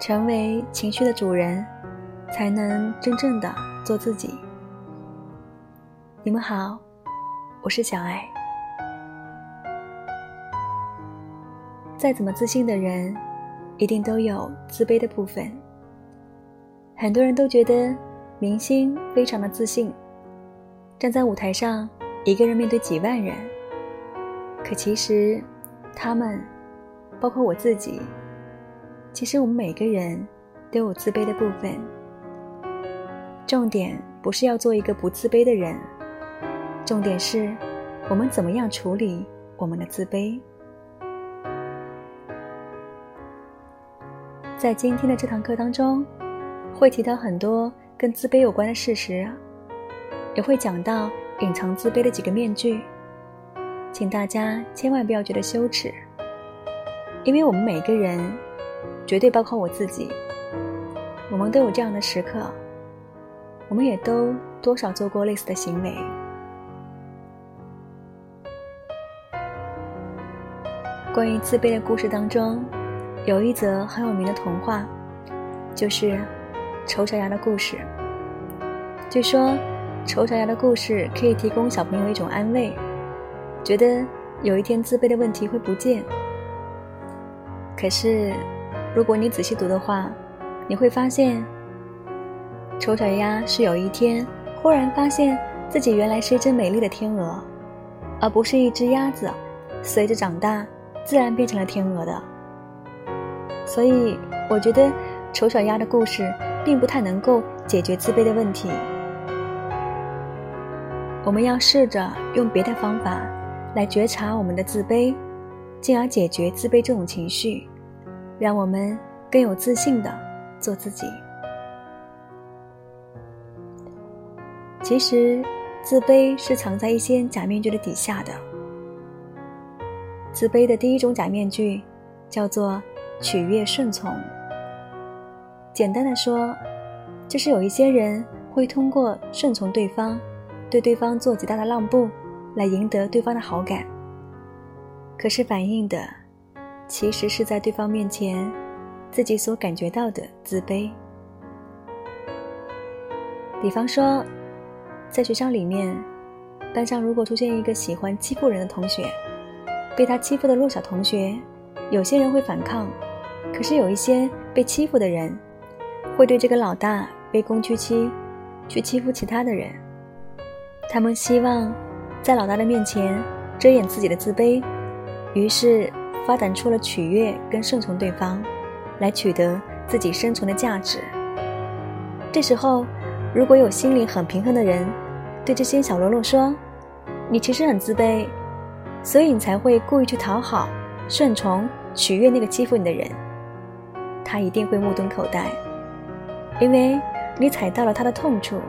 成为情绪的主人，才能真正的做自己。你们好，我是小爱。再怎么自信的人，一定都有自卑的部分。很多人都觉得明星非常的自信，站在舞台上，一个人面对几万人。可其实，他们，包括我自己。其实我们每个人都有自卑的部分，重点不是要做一个不自卑的人，重点是我们怎么样处理我们的自卑。在今天的这堂课当中，会提到很多跟自卑有关的事实，也会讲到隐藏自卑的几个面具，请大家千万不要觉得羞耻，因为我们每个人。绝对包括我自己，我们都有这样的时刻，我们也都多少做过类似的行为。关于自卑的故事当中，有一则很有名的童话，就是《丑小鸭的故事》。据说，丑小鸭的故事可以提供小朋友一种安慰，觉得有一天自卑的问题会不见。可是。如果你仔细读的话，你会发现，丑小鸭是有一天忽然发现自己原来是一只美丽的天鹅，而不是一只鸭子，随着长大自然变成了天鹅的。所以，我觉得丑小鸭的故事并不太能够解决自卑的问题。我们要试着用别的方法来觉察我们的自卑，进而解决自卑这种情绪。让我们更有自信的做自己。其实，自卑是藏在一些假面具的底下的。自卑的第一种假面具叫做取悦顺从。简单的说，就是有一些人会通过顺从对方，对对方做极大的让步，来赢得对方的好感。可是反映的。其实是在对方面前，自己所感觉到的自卑。比方说，在学校里面，班上如果出现一个喜欢欺负人的同学，被他欺负的弱小同学，有些人会反抗，可是有一些被欺负的人，会对这个老大卑躬屈膝，去欺负其他的人。他们希望在老大的面前遮掩自己的自卑，于是。发展出了取悦跟顺从对方，来取得自己生存的价值。这时候，如果有心里很平衡的人，对这些小喽啰说：“你其实很自卑，所以你才会故意去讨好、顺从、取悦那个欺负你的人。”他一定会目瞪口呆，因为你踩到了他的痛处。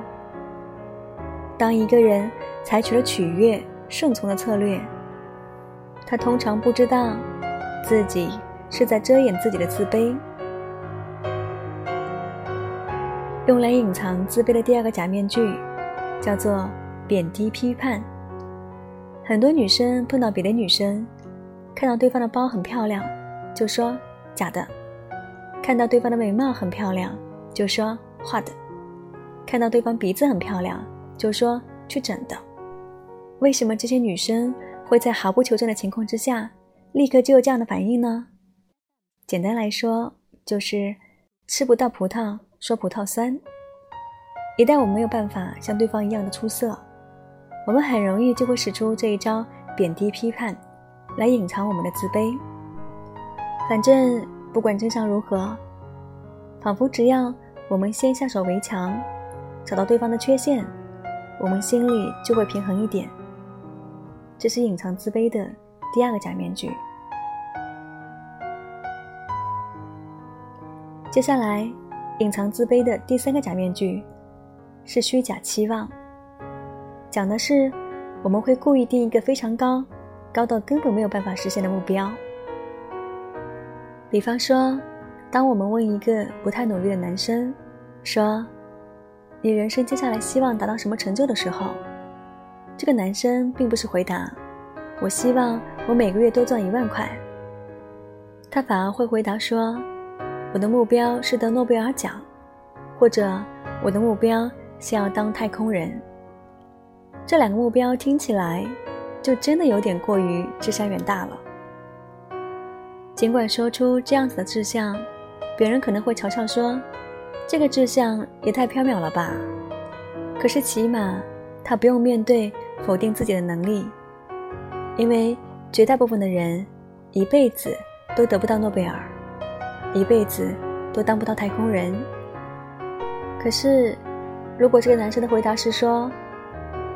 当一个人采取了取悦、顺从的策略，他通常不知道。自己是在遮掩自己的自卑。用来隐藏自卑的第二个假面具，叫做贬低批判。很多女生碰到别的女生，看到对方的包很漂亮，就说假的；看到对方的美貌很漂亮，就说画的；看到对方鼻子很漂亮，就说去整的。为什么这些女生会在毫不求证的情况之下？立刻就有这样的反应呢？简单来说，就是吃不到葡萄说葡萄酸。一旦我们没有办法像对方一样的出色，我们很容易就会使出这一招贬低批判，来隐藏我们的自卑。反正不管真相如何，仿佛只要我们先下手为强，找到对方的缺陷，我们心里就会平衡一点。这是隐藏自卑的。第二个假面具。接下来，隐藏自卑的第三个假面具是虚假期望。讲的是，我们会故意定一个非常高、高到根本没有办法实现的目标。比方说，当我们问一个不太努力的男生，说：“你人生接下来希望达到什么成就的时候”，这个男生并不是回答。我希望我每个月多赚一万块。他反而会回答说：“我的目标是得诺贝尔奖，或者我的目标是要当太空人。这两个目标听起来就真的有点过于志向远大了。尽管说出这样子的志向，别人可能会嘲笑说：“这个志向也太缥缈了吧。”可是起码他不用面对否定自己的能力，因为绝大部分的人一辈子都得不到诺贝尔，一辈子都当不到太空人。可是，如果这个男生的回答是说：“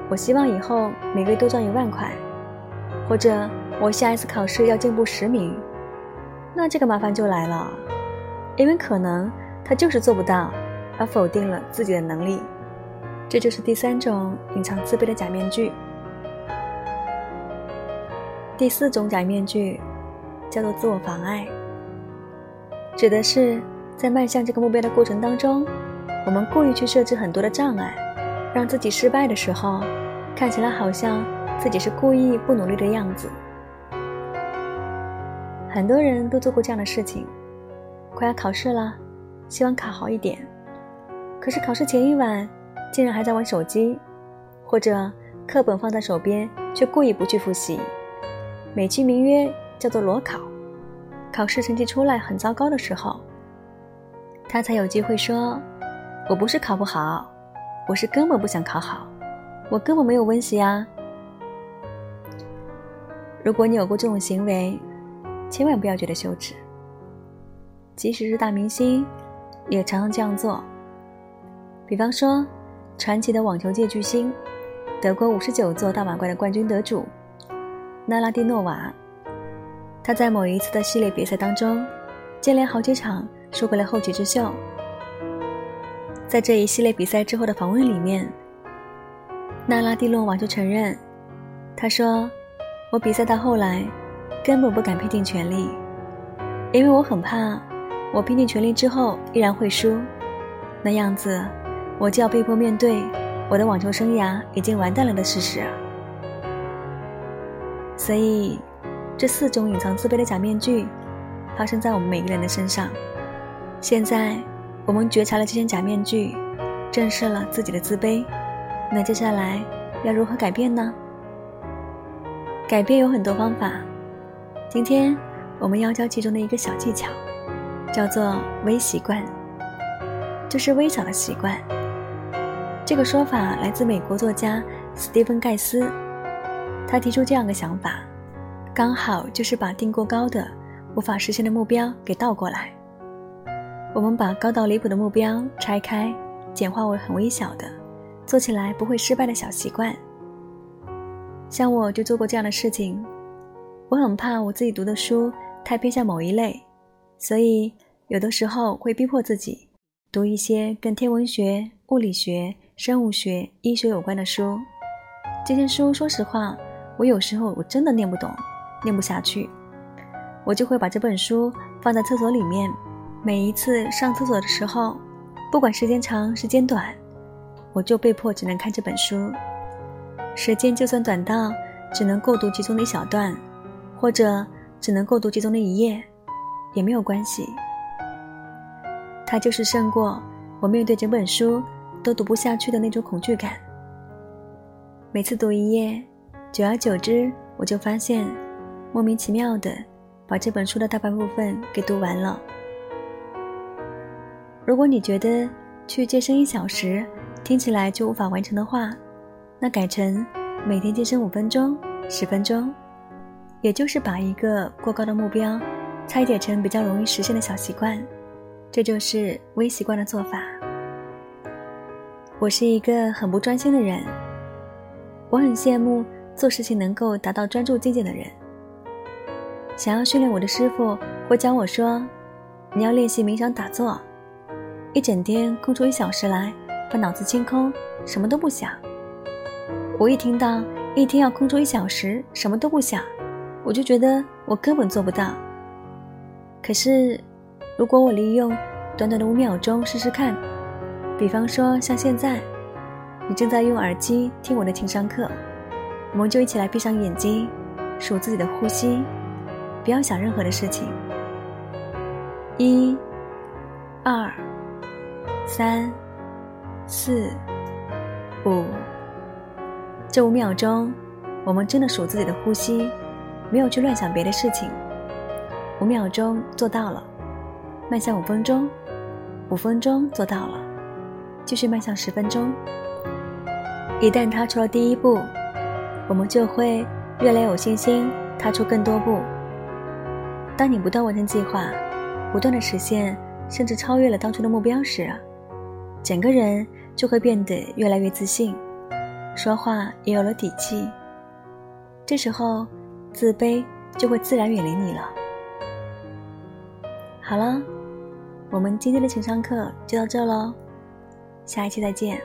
我希望以后每个月多赚一万块，或者我下一次考试要进步十名。”那这个麻烦就来了，因为可能他就是做不到，而否定了自己的能力。这就是第三种隐藏自卑的假面具。第四种假面具叫做自我妨碍，指的是在迈向这个目标的过程当中，我们故意去设置很多的障碍，让自己失败的时候，看起来好像自己是故意不努力的样子。很多人都做过这样的事情，快要考试了，希望考好一点，可是考试前一晚。竟然还在玩手机，或者课本放在手边，却故意不去复习，美其名曰叫做裸考。考试成绩出来很糟糕的时候，他才有机会说：“我不是考不好，我是根本不想考好，我根本没有温习啊。”如果你有过这种行为，千万不要觉得羞耻。即使是大明星，也常常这样做。比方说。传奇的网球界巨星，德国五十九座大满贯的冠军得主娜拉蒂诺娃，她在某一次的系列比赛当中，接连好几场输给了后起之秀。在这一系列比赛之后的访问里面，娜拉蒂诺娃就承认，她说：“我比赛到后来，根本不敢拼尽全力，因为我很怕，我拼尽全力之后依然会输，那样子。”我就要被迫面对我的网球生涯已经完蛋了的事实。所以，这四种隐藏自卑的假面具，发生在我们每个人的身上。现在，我们觉察了这些假面具，正视了自己的自卑。那接下来要如何改变呢？改变有很多方法。今天我们要教其中的一个小技巧，叫做微习惯，就是微小的习惯。这个说法来自美国作家斯蒂芬·盖斯，他提出这样的想法，刚好就是把定过高的、无法实现的目标给倒过来。我们把高到离谱的目标拆开，简化为很微小的、做起来不会失败的小习惯。像我就做过这样的事情，我很怕我自己读的书太偏向某一类，所以有的时候会逼迫自己读一些跟天文学、物理学。生物学、医学有关的书，这些书说实话，我有时候我真的念不懂，念不下去，我就会把这本书放在厕所里面。每一次上厕所的时候，不管时间长时间短，我就被迫只能看这本书。时间就算短到只能够读其中的一小段，或者只能够读其中的一页，也没有关系。它就是胜过我面对整本书。都读不下去的那种恐惧感。每次读一页，久而久之，我就发现，莫名其妙的把这本书的大半部分给读完了。如果你觉得去健身一小时听起来就无法完成的话，那改成每天健身五分钟、十分钟，也就是把一个过高的目标拆解成比较容易实现的小习惯，这就是微习惯的做法。我是一个很不专心的人，我很羡慕做事情能够达到专注境界的人。想要训练我的师傅会教我说：“你要练习冥想打坐，一整天空出一小时来，把脑子清空，什么都不想。”我一听到一天要空出一小时什么都不想，我就觉得我根本做不到。可是，如果我利用短短的五秒钟试试看。比方说，像现在，你正在用耳机听我的情商课，我们就一起来闭上眼睛，数自己的呼吸，不要想任何的事情。一、二、三、四、五。这五秒钟，我们真的数自己的呼吸，没有去乱想别的事情。五秒钟做到了，迈向五分钟，五分钟做到了，继续迈向十分钟。一旦踏出了第一步，我们就会越来越有信心踏出更多步。当你不断完成计划，不断的实现，甚至超越了当初的目标时，整个人就会变得越来越自信，说话也有了底气。这时候，自卑就会自然远离你了。好了，我们今天的情商课就到这喽，下一期再见。